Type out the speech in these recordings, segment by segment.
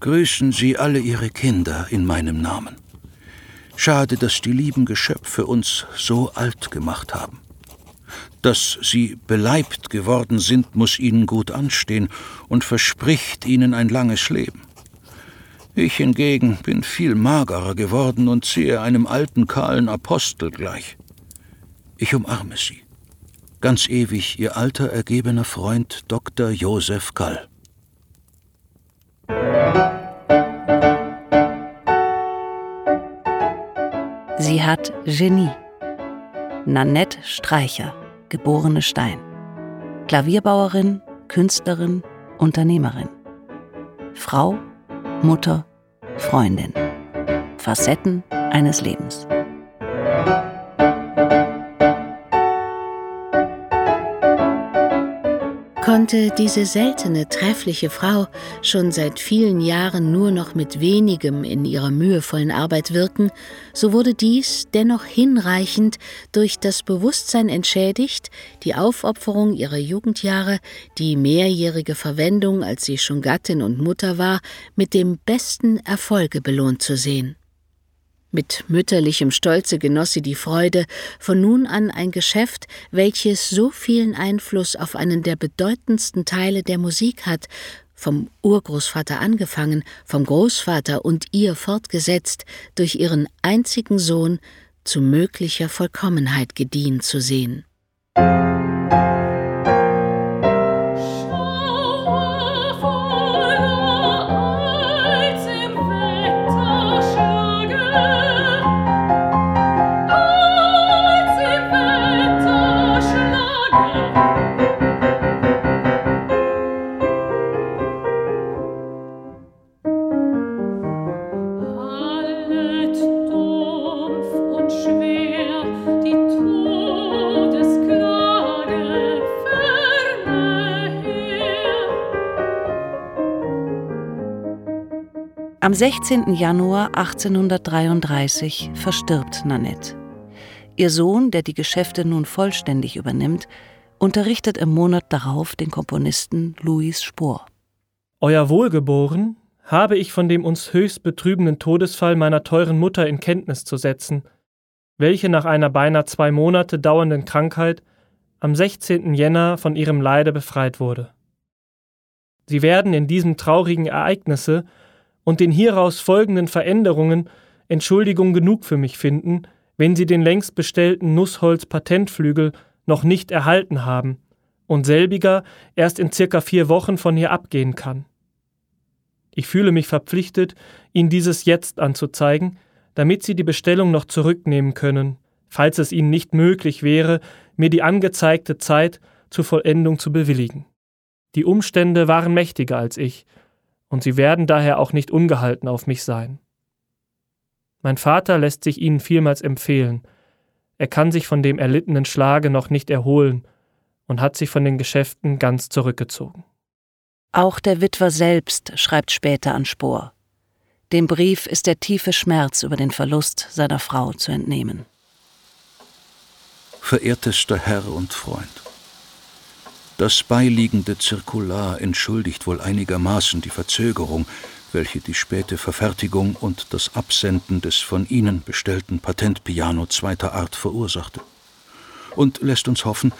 Grüßen Sie alle Ihre Kinder in meinem Namen. Schade, dass die lieben Geschöpfe uns so alt gemacht haben. Dass sie beleibt geworden sind, muss ihnen gut anstehen und verspricht ihnen ein langes Leben. Ich hingegen bin viel magerer geworden und sehe einem alten kahlen Apostel gleich. Ich umarme Sie. Ganz ewig Ihr alter ergebener Freund Dr. Josef Gall. Sie hat Genie. Nanette Streicher, geborene Stein. Klavierbauerin, Künstlerin, Unternehmerin. Frau, Mutter, Freundin. Facetten eines Lebens. Konnte diese seltene, treffliche Frau schon seit vielen Jahren nur noch mit wenigem in ihrer mühevollen Arbeit wirken, so wurde dies dennoch hinreichend durch das Bewusstsein entschädigt, die Aufopferung ihrer Jugendjahre, die mehrjährige Verwendung, als sie schon Gattin und Mutter war, mit dem besten Erfolge belohnt zu sehen. Mit mütterlichem Stolze genoss sie die Freude, von nun an ein Geschäft, welches so vielen Einfluss auf einen der bedeutendsten Teile der Musik hat, vom Urgroßvater angefangen, vom Großvater und ihr fortgesetzt, durch ihren einzigen Sohn zu möglicher Vollkommenheit gediehen zu sehen. Am 16. Januar 1833 verstirbt Nanette. Ihr Sohn, der die Geschäfte nun vollständig übernimmt, unterrichtet im Monat darauf den Komponisten Louis Spohr. Euer Wohlgeboren habe ich von dem uns höchst betrübenden Todesfall meiner teuren Mutter in Kenntnis zu setzen, welche nach einer beinahe zwei Monate dauernden Krankheit am 16. Jänner von ihrem Leide befreit wurde. Sie werden in diesem traurigen Ereignisse und den hieraus folgenden Veränderungen Entschuldigung genug für mich finden, wenn sie den längst bestellten Nussholz-Patentflügel noch nicht erhalten haben und selbiger erst in circa vier Wochen von hier abgehen kann. Ich fühle mich verpflichtet, Ihnen dieses jetzt anzuzeigen, damit Sie die Bestellung noch zurücknehmen können, falls es Ihnen nicht möglich wäre, mir die angezeigte Zeit zur Vollendung zu bewilligen. Die Umstände waren mächtiger als ich, und sie werden daher auch nicht ungehalten auf mich sein. Mein Vater lässt sich ihnen vielmals empfehlen, er kann sich von dem erlittenen Schlage noch nicht erholen und hat sich von den Geschäften ganz zurückgezogen. Auch der Witwer selbst schreibt später an Spohr. Dem Brief ist der tiefe Schmerz über den Verlust seiner Frau zu entnehmen. Verehrtester Herr und Freund, das beiliegende Zirkular entschuldigt wohl einigermaßen die Verzögerung, welche die späte Verfertigung und das Absenden des von Ihnen bestellten Patentpiano zweiter Art verursachte. Und lässt uns hoffen,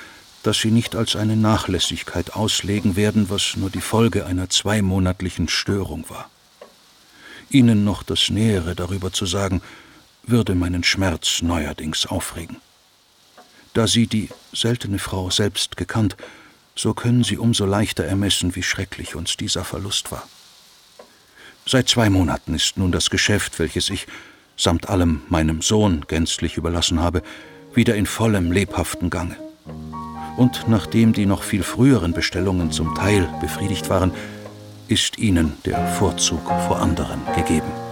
dass Sie nicht als eine Nachlässigkeit auslegen werden, was nur die Folge einer zweimonatlichen Störung war. Ihnen noch das Nähere darüber zu sagen, würde meinen Schmerz neuerdings aufregen. Da Sie die seltene Frau selbst gekannt, so können Sie umso leichter ermessen, wie schrecklich uns dieser Verlust war. Seit zwei Monaten ist nun das Geschäft, welches ich samt allem meinem Sohn gänzlich überlassen habe, wieder in vollem lebhaften Gange. Und nachdem die noch viel früheren Bestellungen zum Teil befriedigt waren, ist ihnen der Vorzug vor anderen gegeben.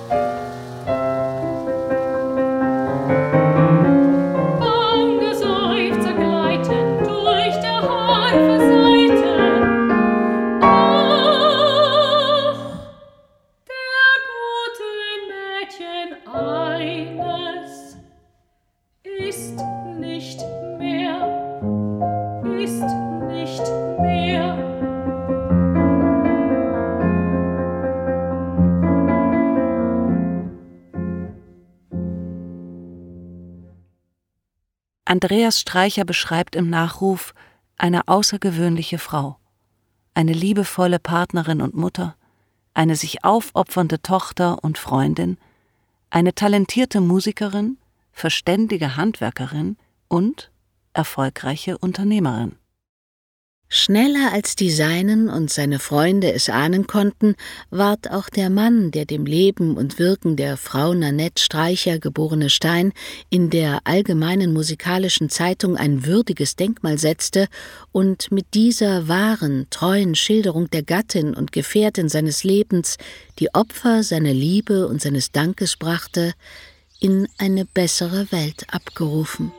Andreas Streicher beschreibt im Nachruf eine außergewöhnliche Frau, eine liebevolle Partnerin und Mutter, eine sich aufopfernde Tochter und Freundin, eine talentierte Musikerin, verständige Handwerkerin und erfolgreiche Unternehmerin. Schneller als die Seinen und seine Freunde es ahnen konnten, ward auch der Mann, der dem Leben und Wirken der Frau Nanette Streicher geborene Stein in der Allgemeinen Musikalischen Zeitung ein würdiges Denkmal setzte und mit dieser wahren, treuen Schilderung der Gattin und Gefährtin seines Lebens die Opfer seiner Liebe und seines Dankes brachte, in eine bessere Welt abgerufen.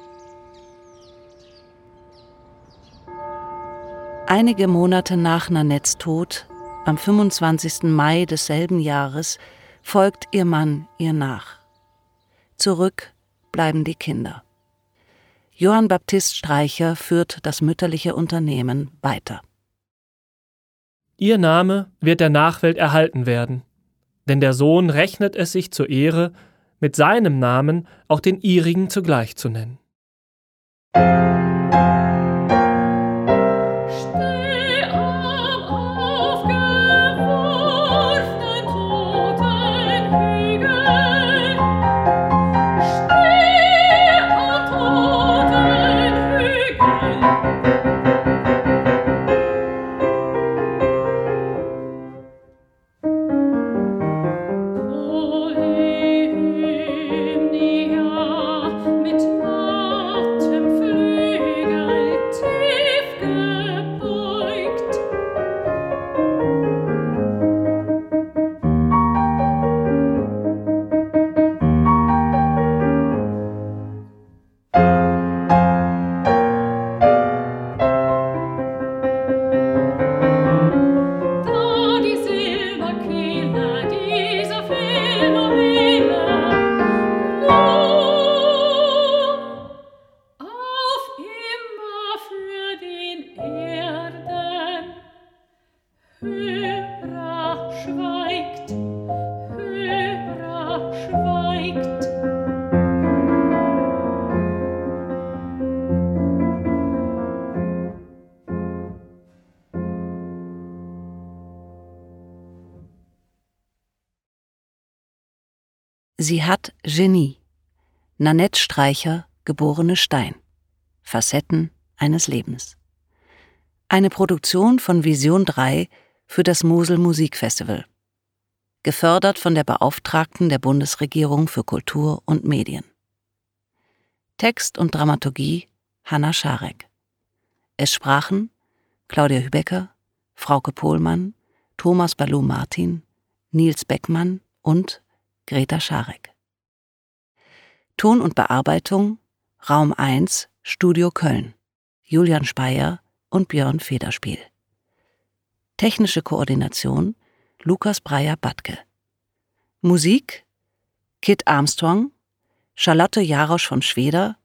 Einige Monate nach Nanettes Tod, am 25. Mai desselben Jahres, folgt ihr Mann ihr nach. Zurück bleiben die Kinder. Johann Baptist Streicher führt das mütterliche Unternehmen weiter. Ihr Name wird der Nachwelt erhalten werden, denn der Sohn rechnet es sich zur Ehre, mit seinem Namen auch den ihrigen zugleich zu nennen. Sie hat Genie. Nanette Streicher, geborene Stein. Facetten eines Lebens. Eine Produktion von Vision 3 für das Mosel Musikfestival. Gefördert von der Beauftragten der Bundesregierung für Kultur und Medien. Text und Dramaturgie Hanna Scharek. Es sprachen Claudia Hübecker, Frauke Pohlmann, Thomas Balou Martin, Nils Beckmann und Greta Scharek. Ton und Bearbeitung Raum 1 Studio Köln Julian Speyer und Björn Federspiel. Technische Koordination Lukas Breyer-Batke. Musik Kit Armstrong, Charlotte Jarosch von Schweder,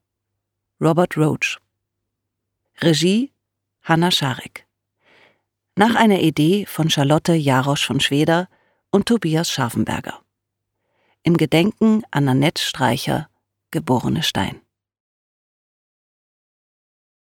Robert Roach. Regie Hanna Scharek. Nach einer Idee von Charlotte Jarosch von Schweder und Tobias Scharfenberger im Gedenken an Annette Streicher, geborene Stein.